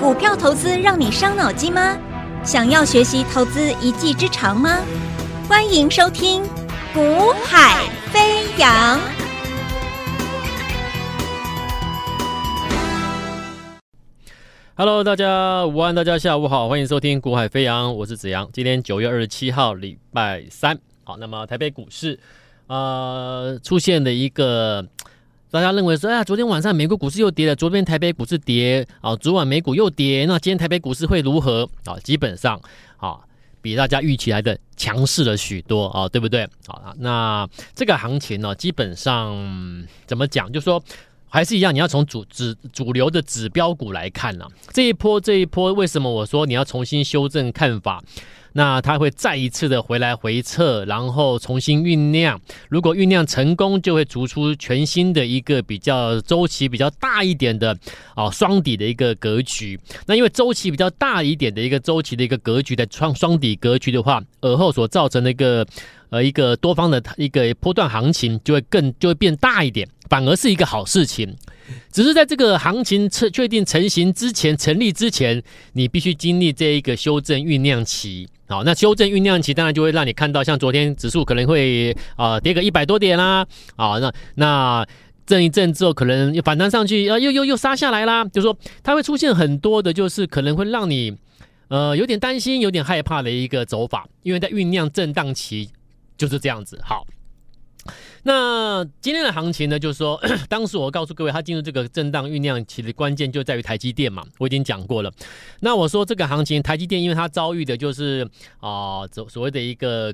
股票投资让你伤脑筋吗？想要学习投资一技之长吗？欢迎收听《股海飞扬》。Hello，大家午安，大家下午好，欢迎收听《股海飞扬》，我是子阳。今天九月二十七号，礼拜三。好，那么台北股市，呃，出现的一个。大家认为说，哎呀，昨天晚上美国股市又跌了，昨天台北股市跌啊，昨晚美股又跌，那今天台北股市会如何啊？基本上啊，比大家预期来的强势了许多啊，对不对？啊，那这个行情呢，基本上怎么讲？就说还是一样，你要从主指主流的指标股来看呢，这一波这一波，为什么我说你要重新修正看法？那它会再一次的回来回测，然后重新酝酿。如果酝酿成功，就会逐出全新的一个比较周期比较大一点的啊双底的一个格局。那因为周期比较大一点的一个周期的一个格局的双双底格局的话，而后所造成的一个呃一个多方的一个波段行情就会更就会变大一点，反而是一个好事情。只是在这个行情确确定成型之前、成立之前，你必须经历这一个修正酝酿期。好，那修正酝酿期当然就会让你看到，像昨天指数可能会啊、呃、跌个一百多点啦，啊，那那震一震之后可能又反弹上去，啊又又又杀下来啦，就说它会出现很多的，就是可能会让你呃有点担心、有点害怕的一个走法，因为在酝酿震荡期就是这样子。好。那今天的行情呢，就是说，当时我告诉各位，它进入这个震荡酝酿其实关键就在于台积电嘛，我已经讲过了。那我说这个行情，台积电因为它遭遇的就是啊，所、所谓的一个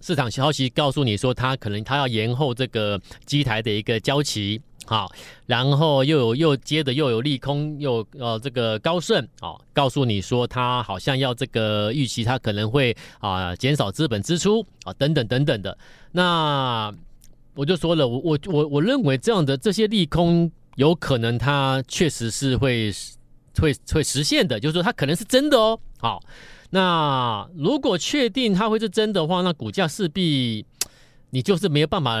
市场消息，告诉你说它可能它要延后这个机台的一个交期，好，然后又有又接着又有利空，又呃这个高盛啊，告诉你说他好像要这个预期他可能会啊减少资本支出啊等等等等的，那。我就说了，我我我我认为这样的这些利空有可能它确实是会会会实现的，就是说它可能是真的哦。好，那如果确定它会是真的话，那股价势必你就是没有办法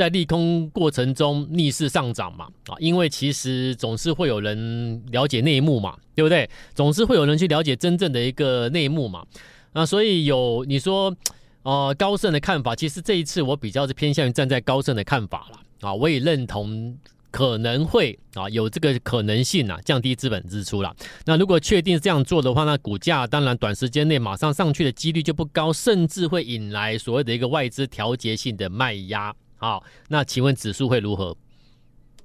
在利空过程中逆势上涨嘛。啊，因为其实总是会有人了解内幕嘛，对不对？总是会有人去了解真正的一个内幕嘛。那所以有你说。呃，高盛的看法，其实这一次我比较是偏向于站在高盛的看法了啊，我也认同可能会啊有这个可能性啊降低资本支出了。那如果确定这样做的话，那股价当然短时间内马上上去的几率就不高，甚至会引来所谓的一个外资调节性的卖压。好，那请问指数会如何？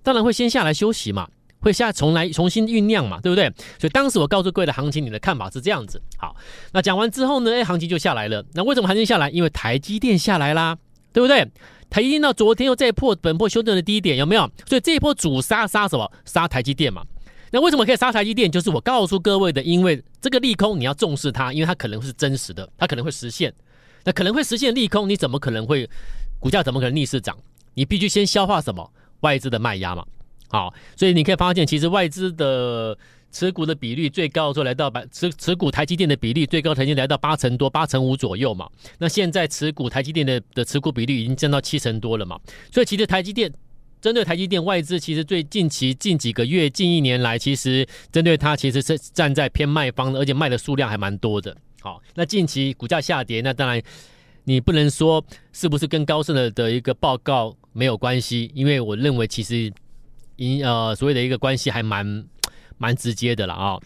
当然会先下来休息嘛。会下重来重新酝酿嘛，对不对？所以当时我告诉各位的行情，你的看法是这样子。好，那讲完之后呢，哎，行情就下来了。那为什么行情下来？因为台积电下来啦，对不对？台积电到昨天又再破本波修正的低点，有没有？所以这一波主杀杀什么？杀台积电嘛。那为什么可以杀台积电？就是我告诉各位的，因为这个利空你要重视它，因为它可能是真实的，它可能会实现。那可能会实现利空，你怎么可能会股价怎么可能逆势涨？你必须先消化什么外资的卖压嘛。好，所以你可以发现，其实外资的持股的比率最高的时候来到百持持股台积电的比例最高曾经来到八成多，八成五左右嘛。那现在持股台积电的的持股比率已经降到七成多了嘛。所以其实台积电针对台积电外资，其实最近期近几个月近一年来，其实针对它其实是站在偏卖方的，而且卖的数量还蛮多的。好，那近期股价下跌，那当然你不能说是不是跟高盛的的一个报告没有关系，因为我认为其实。因呃，所谓的一个关系还蛮 蛮直接的了啊、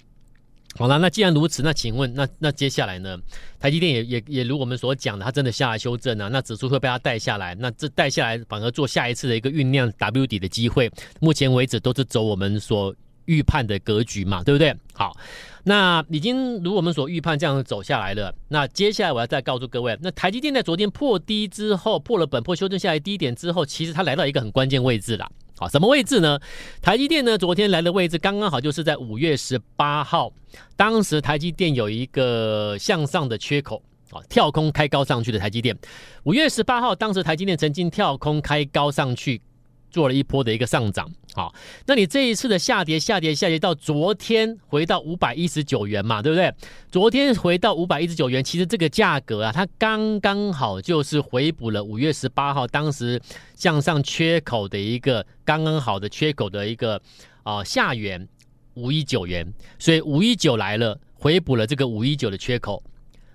好了，那既然如此，那请问，那那接下来呢？台积电也也也如我们所讲的，它真的下来修正啊，那指数会被它带下来，那这带下来反而做下一次的一个酝酿 W 底的机会，目前为止都是走我们所预判的格局嘛，对不对？好，那已经如我们所预判这样走下来了，那接下来我要再告诉各位，那台积电在昨天破低之后，破了本破修正下来低点之后，其实它来到一个很关键位置了。好，什么位置呢？台积电呢？昨天来的位置刚刚好，就是在五月十八号，当时台积电有一个向上的缺口啊，跳空开高上去的台积电。五月十八号，当时台积电曾经跳空开高上去。做了一波的一个上涨，好，那你这一次的下跌，下跌，下跌到昨天回到五百一十九元嘛，对不对？昨天回到五百一十九元，其实这个价格啊，它刚刚好就是回补了五月十八号当时向上缺口的一个刚刚好的缺口的一个啊、下缘，五一九元，所以五一九来了，回补了这个五一九的缺口。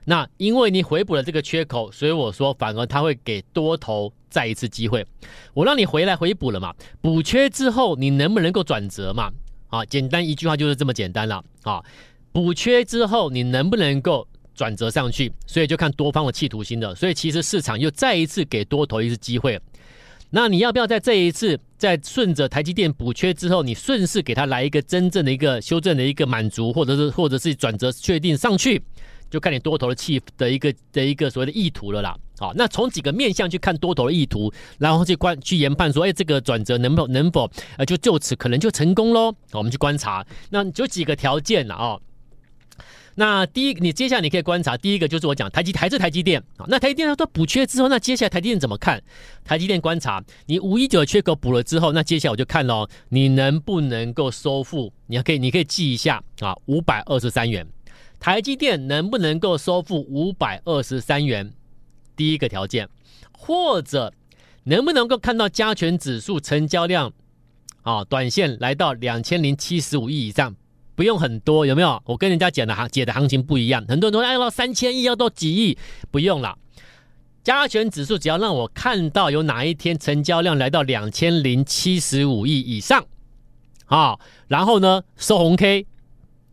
那因为你回补了这个缺口，所以我说反而它会给多头再一次机会。我让你回来回补了嘛，补缺之后你能不能够转折嘛？啊，简单一句话就是这么简单了啊。补缺之后你能不能够转折上去？所以就看多方的企图心了。所以其实市场又再一次给多头一次机会。那你要不要在这一次在顺着台积电补缺之后，你顺势给它来一个真正的一个修正的一个满足，或者是或者是转折确定上去？就看你多头的气的一个的一个所谓的意图了啦。好，那从几个面向去看多头的意图，然后去观去研判说，哎，这个转折能否能否呃就就此可能就成功喽？我们去观察，那就几个条件了啊。那第一，你接下来你可以观察，第一个就是我讲台积还是台积电啊。那台积电它补缺之后，那接下来台积电怎么看？台积电观察你五一九缺口补了之后，那接下来我就看喽，你能不能够收复？你还可以你可以记一下啊，五百二十三元。台积电能不能够收复五百二十三元？第一个条件，或者能不能够看到加权指数成交量啊，短线来到两千零七十五亿以上，不用很多，有没有？我跟人家讲的行解的行情不一样，很多人都要到三千亿，要到几亿，不用了。加权指数只要让我看到有哪一天成交量来到两千零七十五亿以上，啊，然后呢收红 K。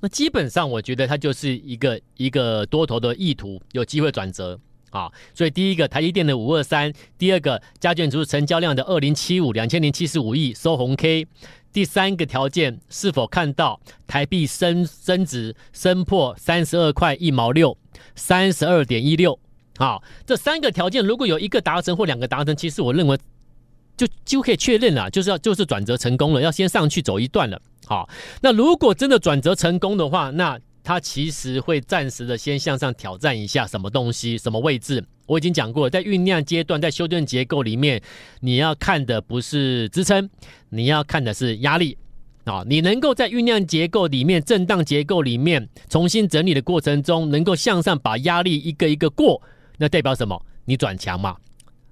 那基本上，我觉得它就是一个一个多头的意图，有机会转折啊。所以第一个，台积电的五二三；第二个，加权指数成交量的二零七五两千零七十五亿收红 K；第三个条件，是否看到台币升升值升破三十二块一毛六，三十二点一六？好，这三个条件如果有一个达成或两个达成，其实我认为就就可以确认了，就是要就是转折成功了，要先上去走一段了。好，那如果真的转折成功的话，那它其实会暂时的先向上挑战一下什么东西、什么位置。我已经讲过，在酝酿阶段，在修正结构里面，你要看的不是支撑，你要看的是压力啊。你能够在酝酿结构里面、震荡结构里面重新整理的过程中，能够向上把压力一个一个过，那代表什么？你转强嘛。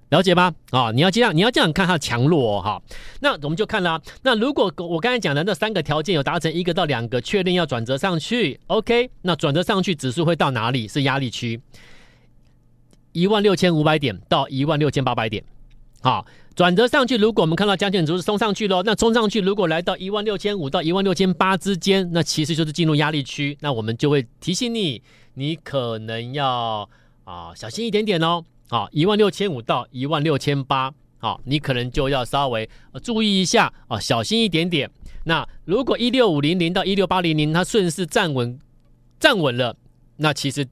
了解吗？啊、哦，你要这样，你要这样看它的强弱哦，哈。那我们就看了，那如果我刚才讲的那三个条件有达成一个到两个，确定要转折上去，OK，那转折上去指数会到哪里？是压力区，一万六千五百点到一万六千八百点。好，转折上去，如果我们看到加权指数冲上去了，那冲上去如果来到一万六千五到一万六千八之间，那其实就是进入压力区，那我们就会提醒你，你可能要啊小心一点点哦。好，一万六千五到一万六千八，好，你可能就要稍微注意一下啊，小心一点点。那如果一六五零零到一六八零零，它顺势站稳，站稳了，那其实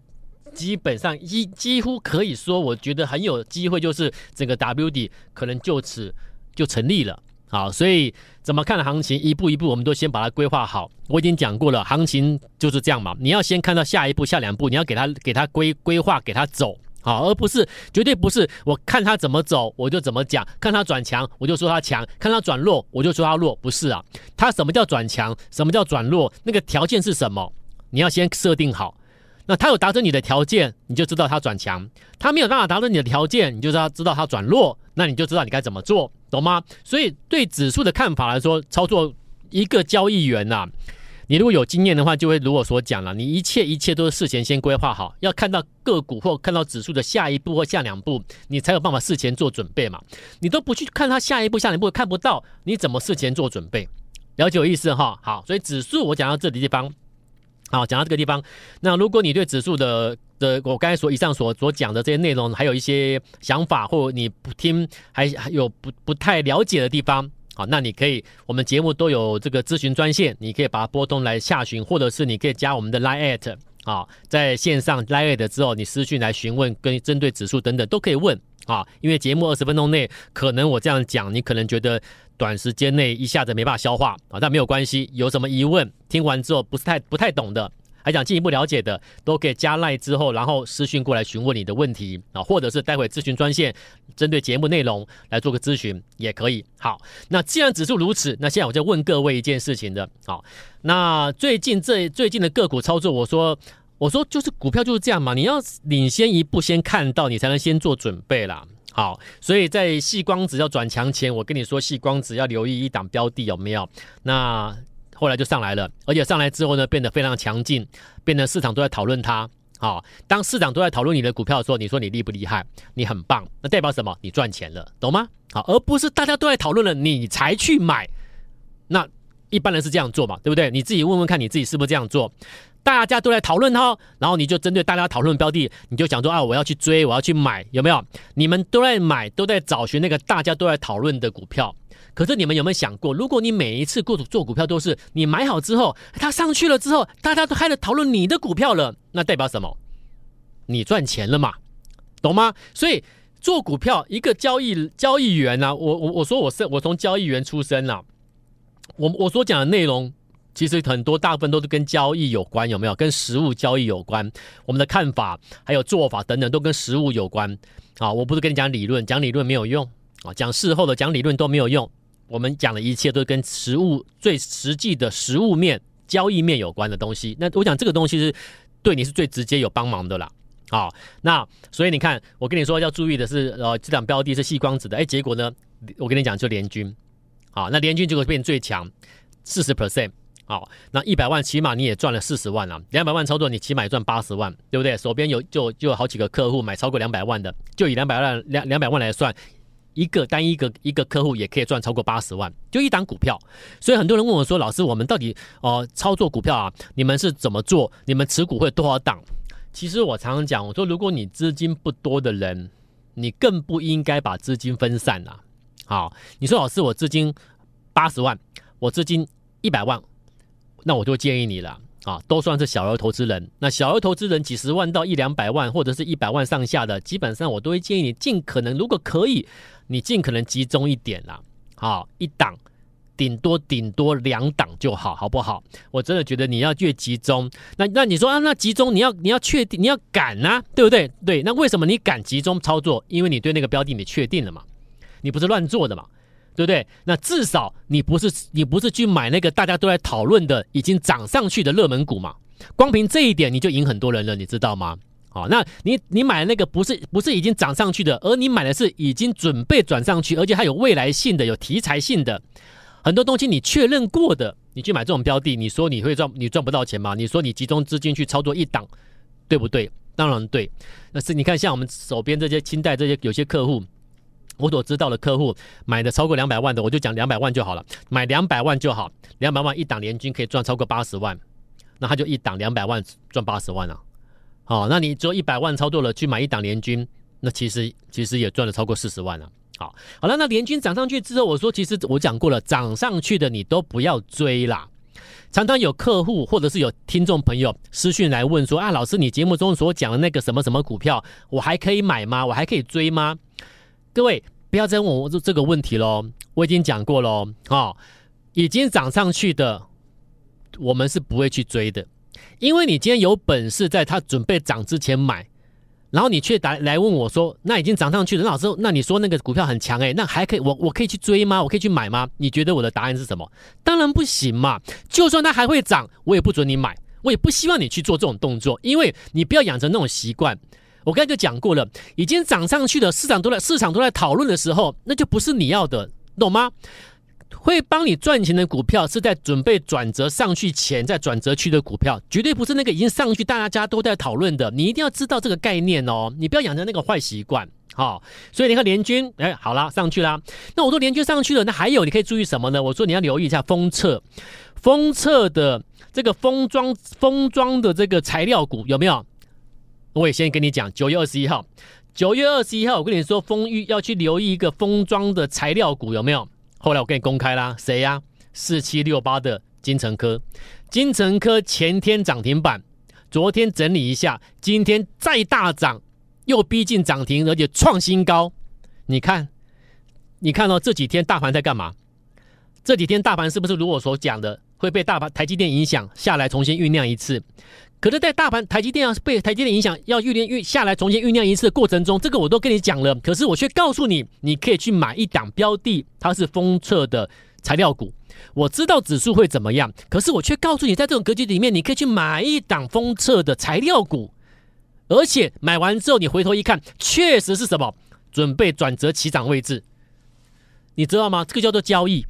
基本上一几乎可以说，我觉得很有机会，就是整个 W 底可能就此就成立了。好，所以怎么看行情，一步一步，我们都先把它规划好。我已经讲过了，行情就是这样嘛，你要先看到下一步、下两步，你要给它给它规规划，给它走。好，而不是绝对不是，我看他怎么走，我就怎么讲；看他转强，我就说他强；看他转弱，我就说他弱。不是啊，他什么叫转强？什么叫转弱？那个条件是什么？你要先设定好。那他有达成你的条件，你就知道他转强；他没有办法达成你的条件，你就知道知道他转弱。那你就知道你该怎么做，懂吗？所以对指数的看法来说，操作一个交易员呐、啊。你如果有经验的话，就会如我所讲了，你一切一切都是事前先规划好，要看到个股或看到指数的下一步或下两步，你才有办法事前做准备嘛。你都不去看它下一步、下两步，看不到，你怎么事前做准备？了解我意思哈？好，所以指数我讲到这里地方，好，讲到这个地方。那如果你对指数的的我刚才所以上所所讲的这些内容，还有一些想法，或你不听还还有不不太了解的地方。好，那你可以，我们节目都有这个咨询专线，你可以把它拨通来下询，或者是你可以加我们的 Line@ at 啊，在线上 Line@ at 之后，你私讯来询问，跟针对指数等等都可以问啊。因为节目二十分钟内，可能我这样讲，你可能觉得短时间内一下子没办法消化啊，但没有关系，有什么疑问，听完之后不是太不太懂的。还想进一步了解的，都可以加赖之后，然后私讯过来询问你的问题啊，或者是待会咨询专线，针对节目内容来做个咨询也可以。好，那既然指数如此，那现在我就问各位一件事情的，好，那最近这最近的个股操作，我说我说就是股票就是这样嘛，你要领先一步，先看到你才能先做准备啦。好，所以在细光子要转强前，我跟你说细光子要留意一档标的有没有？那。后来就上来了，而且上来之后呢，变得非常强劲，变得市场都在讨论它。好，当市场都在讨论你的股票的时候，你说你厉不厉害？你很棒，那代表什么？你赚钱了，懂吗？好，而不是大家都在讨论了，你才去买。那一般人是这样做嘛，对不对？你自己问问看，你自己是不是这样做？大家都在讨论哈，然后你就针对大家讨论标的，你就想说啊，我要去追，我要去买，有没有？你们都在买，都在找寻那个大家都在讨论的股票。可是你们有没有想过，如果你每一次过做股票都是你买好之后，它上去了之后，大家都开始讨论你的股票了，那代表什么？你赚钱了嘛，懂吗？所以做股票，一个交易交易员呢、啊，我我我说我是我从交易员出身呐、啊，我我所讲的内容，其实很多大部分都是跟交易有关，有没有？跟实物交易有关，我们的看法还有做法等等都跟实物有关啊。我不是跟你讲理论，讲理论没有用啊，讲事后的讲理论都没有用。我们讲的一切都跟实物最实际的实物面、交易面有关的东西。那我讲这个东西是对你是最直接有帮忙的啦。好，那所以你看，我跟你说要注意的是，呃，这档标的是细光子的，哎，结果呢，我跟你讲就联军，好，那联军就会变最强，四十 percent，好，那一百万起码你也赚了四十万了，两百万操作你起码也赚八十万，对不对？手边有就就有好几个客户买超过两百万的，就以两百万两两百万来算。一个单一个一个客户也可以赚超过八十万，就一档股票。所以很多人问我说：“老师，我们到底哦、呃、操作股票啊？你们是怎么做？你们持股会多少档？”其实我常常讲，我说如果你资金不多的人，你更不应该把资金分散了。好，你说老师，我资金八十万，我资金一百万，那我就建议你了。啊，都算是小额投资人。那小额投资人几十万到一两百万，或者是一百万上下的，基本上我都会建议你尽可能，如果可以，你尽可能集中一点啦。好，一档顶多顶多两档就好，好不好？我真的觉得你要越集中，那那你说啊，那集中你要你要确定你要敢啊，对不对？对，那为什么你敢集中操作？因为你对那个标的你确定了嘛，你不是乱做的嘛。对不对？那至少你不是你不是去买那个大家都在讨论的已经涨上去的热门股嘛？光凭这一点你就赢很多人了，你知道吗？好，那你你买那个不是不是已经涨上去的，而你买的是已经准备转上去，而且还有未来性的、有题材性的很多东西，你确认过的，你去买这种标的，你说你会赚，你赚不到钱吗？你说你集中资金去操作一档，对不对？当然对。那是你看，像我们手边这些清代这些有些客户。我所知道的客户买的超过两百万的，我就讲两百万就好了，买两百万就好，两百万一档联军可以赚超过八十万，那他就一档两百万赚八十万了。好，那你只有一百万操作了去买一档联军，那其实其实也赚了超过四十万了。好，好了，那联军涨上去之后，我说其实我讲过了，涨上去的你都不要追啦。常常有客户或者是有听众朋友私讯来问说啊，老师，你节目中所讲的那个什么什么股票，我还可以买吗？我还可以追吗？各位不要再问我这个问题喽，我已经讲过喽，啊、哦，已经涨上去的，我们是不会去追的，因为你今天有本事在它准备涨之前买，然后你却来来问我说，那已经涨上去了，老师，那你说那个股票很强诶，那还可以，我我可以去追吗？我可以去买吗？你觉得我的答案是什么？当然不行嘛，就算它还会涨，我也不准你买，我也不希望你去做这种动作，因为你不要养成那种习惯。我刚才就讲过了，已经涨上去的市场都在市场都在讨论的时候，那就不是你要的，懂吗？会帮你赚钱的股票是在准备转折上去前，在转折区的股票，绝对不是那个已经上去大家都在讨论的。你一定要知道这个概念哦，你不要养成那个坏习惯。好，所以你看联军，哎，好啦，上去啦。那我说联军上去了，那还有你可以注意什么呢？我说你要留意一下封测，封测的这个封装封装的这个材料股有没有？我也先跟你讲，九月二十一号，九月二十一号，我跟你说，封玉要去留意一个封装的材料股有没有？后来我跟你公开啦，谁呀、啊？四七六八的金城科，金城科前天涨停板，昨天整理一下，今天再大涨，又逼近涨停，而且创新高。你看，你看到、哦、这几天大盘在干嘛？这几天大盘是不是如我所讲的，会被大盘台积电影响下来，重新酝酿一次？可是，在大盘台积电要被台积电影响，要酝酿酝下来重新酝酿一次的过程中，这个我都跟你讲了。可是我却告诉你，你可以去买一档标的，它是封测的材料股。我知道指数会怎么样，可是我却告诉你，在这种格局里面，你可以去买一档封测的材料股，而且买完之后，你回头一看，确实是什么？准备转折起涨位置，你知道吗？这个叫做交易。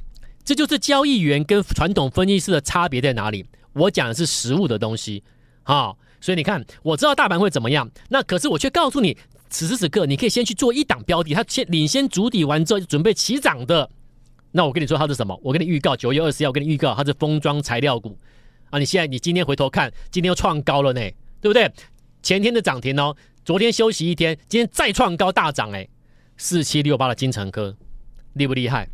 这就是交易员跟传统分析师的差别在哪里。我讲的是实物的东西，好，所以你看，我知道大盘会怎么样，那可是我却告诉你，此时此刻你可以先去做一档标的，它先领先主底完之后就准备起涨的。那我跟你说它是什么？我跟你预告九月二十号，我跟你预告它是封装材料股啊！你现在你今天回头看，今天又创高了呢，对不对？前天的涨停哦，昨天休息一天，今天再创高大涨哎，四七六八的金城科厉不厉害？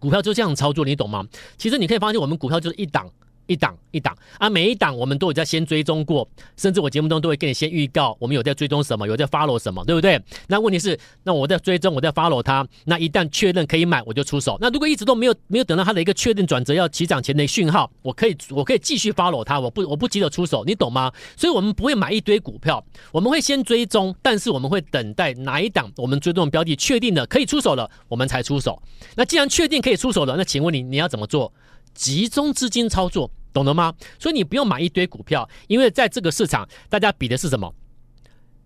股票就这样操作，你懂吗？其实你可以发现，我们股票就是一档。一档一档啊，每一档我们都有在先追踪过，甚至我节目中都会跟你先预告，我们有在追踪什么，有在 follow 什么，对不对？那问题是，那我在追踪，我在 follow 它，那一旦确认可以买，我就出手。那如果一直都没有没有等到它的一个确定转折要起涨前的讯号，我可以我可以继续 follow 它，我不我不急着出手，你懂吗？所以我们不会买一堆股票，我们会先追踪，但是我们会等待哪一档我们追踪的标的确定了可以出手了，我们才出手。那既然确定可以出手了，那请问你你要怎么做？集中资金操作。懂了吗？所以你不用买一堆股票，因为在这个市场，大家比的是什么？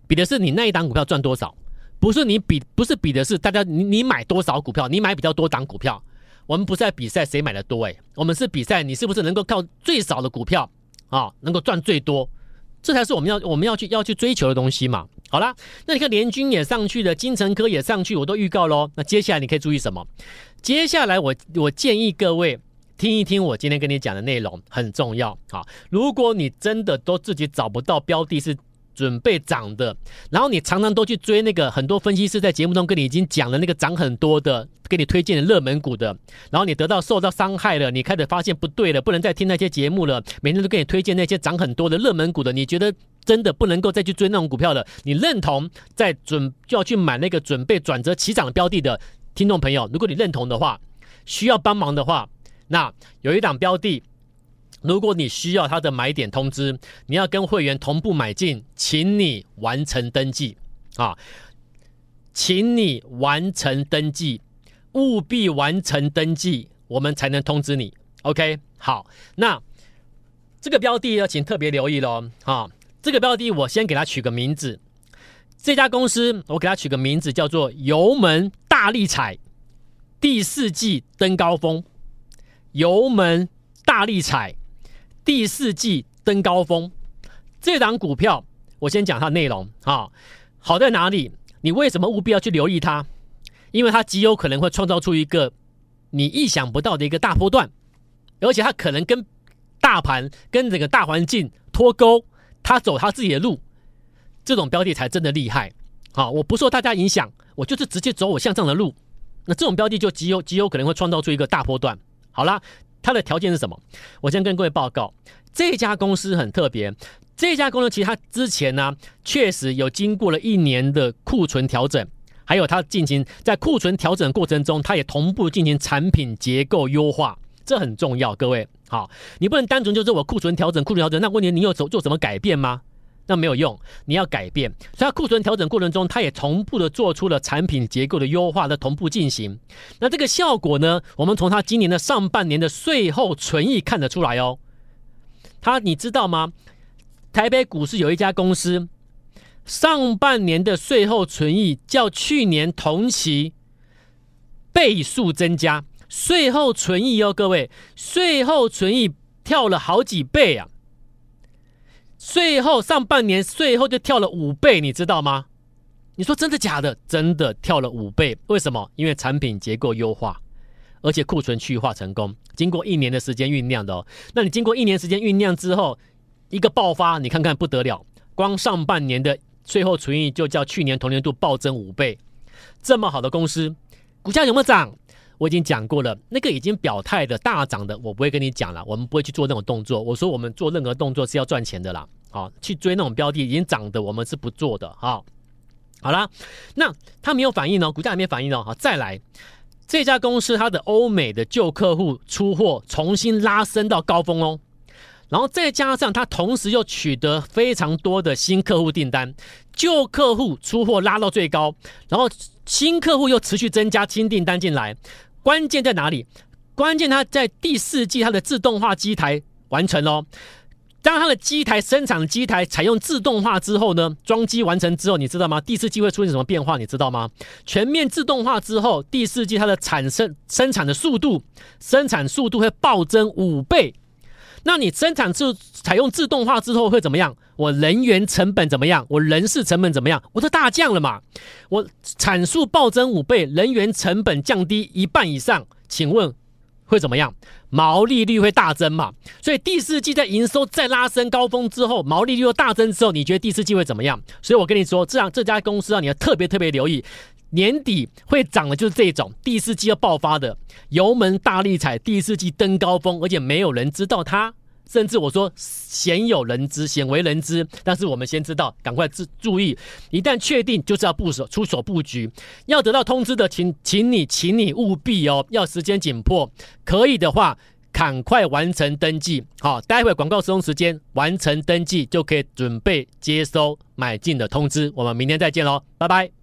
比的是你那一档股票赚多少，不是你比，不是比的是大家你你买多少股票，你买比较多档股票。我们不是在比赛谁买的多，诶，我们是比赛你是不是能够靠最少的股票啊，能够赚最多，这才是我们要我们要去要去追求的东西嘛。好啦，那你看联军也上去了，金城科也上去，我都预告喽。那接下来你可以注意什么？接下来我我建议各位。听一听我今天跟你讲的内容很重要啊！如果你真的都自己找不到标的是准备涨的，然后你常常都去追那个很多分析师在节目中跟你已经讲了那个涨很多的，给你推荐的热门股的，然后你得到受到伤害了，你开始发现不对了，不能再听那些节目了，每天都给你推荐那些涨很多的热门股的，你觉得真的不能够再去追那种股票了？你认同在准就要去买那个准备转折起涨的标的的听众朋友，如果你认同的话，需要帮忙的话。那有一档标的，如果你需要它的买点通知，你要跟会员同步买进，请你完成登记啊，请你完成登记，务必完成登记，我们才能通知你。OK，好，那这个标的要请特别留意喽啊，这个标的我先给它取个名字，这家公司我给它取个名字叫做油门大力踩，第四季登高峰。油门大力踩，第四季登高峰。这档股票，我先讲它的内容啊。好在哪里？你为什么务必要去留意它？因为它极有可能会创造出一个你意想不到的一个大波段，而且它可能跟大盘、跟整个大环境脱钩，它走它自己的路。这种标的才真的厉害。好，我不受大家影响，我就是直接走我向上的路。那这种标的就极有极有可能会创造出一个大波段。好啦，它的条件是什么？我先跟各位报告，这家公司很特别。这家公司其实它之前呢，确实有经过了一年的库存调整，还有它进行在库存调整过程中，它也同步进行产品结构优化，这很重要。各位，好，你不能单纯就是我库存调整，库存调整，那问题你有做做什么改变吗？那没有用，你要改变。所以库存调整过程中，它也同步的做出了产品结构的优化的同步进行。那这个效果呢，我们从它今年的上半年的税后存益看得出来哦。它你知道吗？台北股市有一家公司，上半年的税后存益较去年同期倍数增加，税后存益哦，各位，税后存益跳了好几倍啊。税后上半年税后就跳了五倍，你知道吗？你说真的假的？真的跳了五倍，为什么？因为产品结构优化，而且库存去化成功，经过一年的时间酝酿的哦。那你经过一年时间酝酿之后，一个爆发，你看看不得了，光上半年的税后存益就较去年同年度暴增五倍，这么好的公司，股价有没有涨？我已经讲过了，那个已经表态的大涨的，我不会跟你讲了。我们不会去做那种动作。我说我们做任何动作是要赚钱的啦，好，去追那种标的已经涨的，我们是不做的。好，好啦，那它没有反应哦，股价还没反应哦。好，再来，这家公司它的欧美的旧客户出货重新拉升到高峰哦，然后再加上它同时又取得非常多的新客户订单，旧客户出货拉到最高，然后。新客户又持续增加新订单进来，关键在哪里？关键它在第四季它的自动化机台完成喽，当它的机台生产机台采用自动化之后呢，装机完成之后，你知道吗？第四季会出现什么变化？你知道吗？全面自动化之后，第四季它的产生生产的速度，生产速度会暴增五倍。那你生产自采用自动化之后会怎么样？我人员成本怎么样？我人事成本怎么样？我都大降了嘛？我产数暴增五倍，人员成本降低一半以上，请问？会怎么样？毛利率会大增嘛？所以第四季在营收再拉升高峰之后，毛利率又大增之后，你觉得第四季会怎么样？所以我跟你说，这样这家公司啊，你要特别特别留意，年底会涨的就是这种第四季要爆发的，油门大力踩，第四季登高峰，而且没有人知道它。甚至我说鲜有人知，鲜为人知，但是我们先知道，赶快注注意，一旦确定就是要部署出手布局，要得到通知的，请请你，请你务必哦，要时间紧迫，可以的话赶快完成登记，好，待会广告收时间完成登记就可以准备接收买进的通知，我们明天再见喽，拜拜。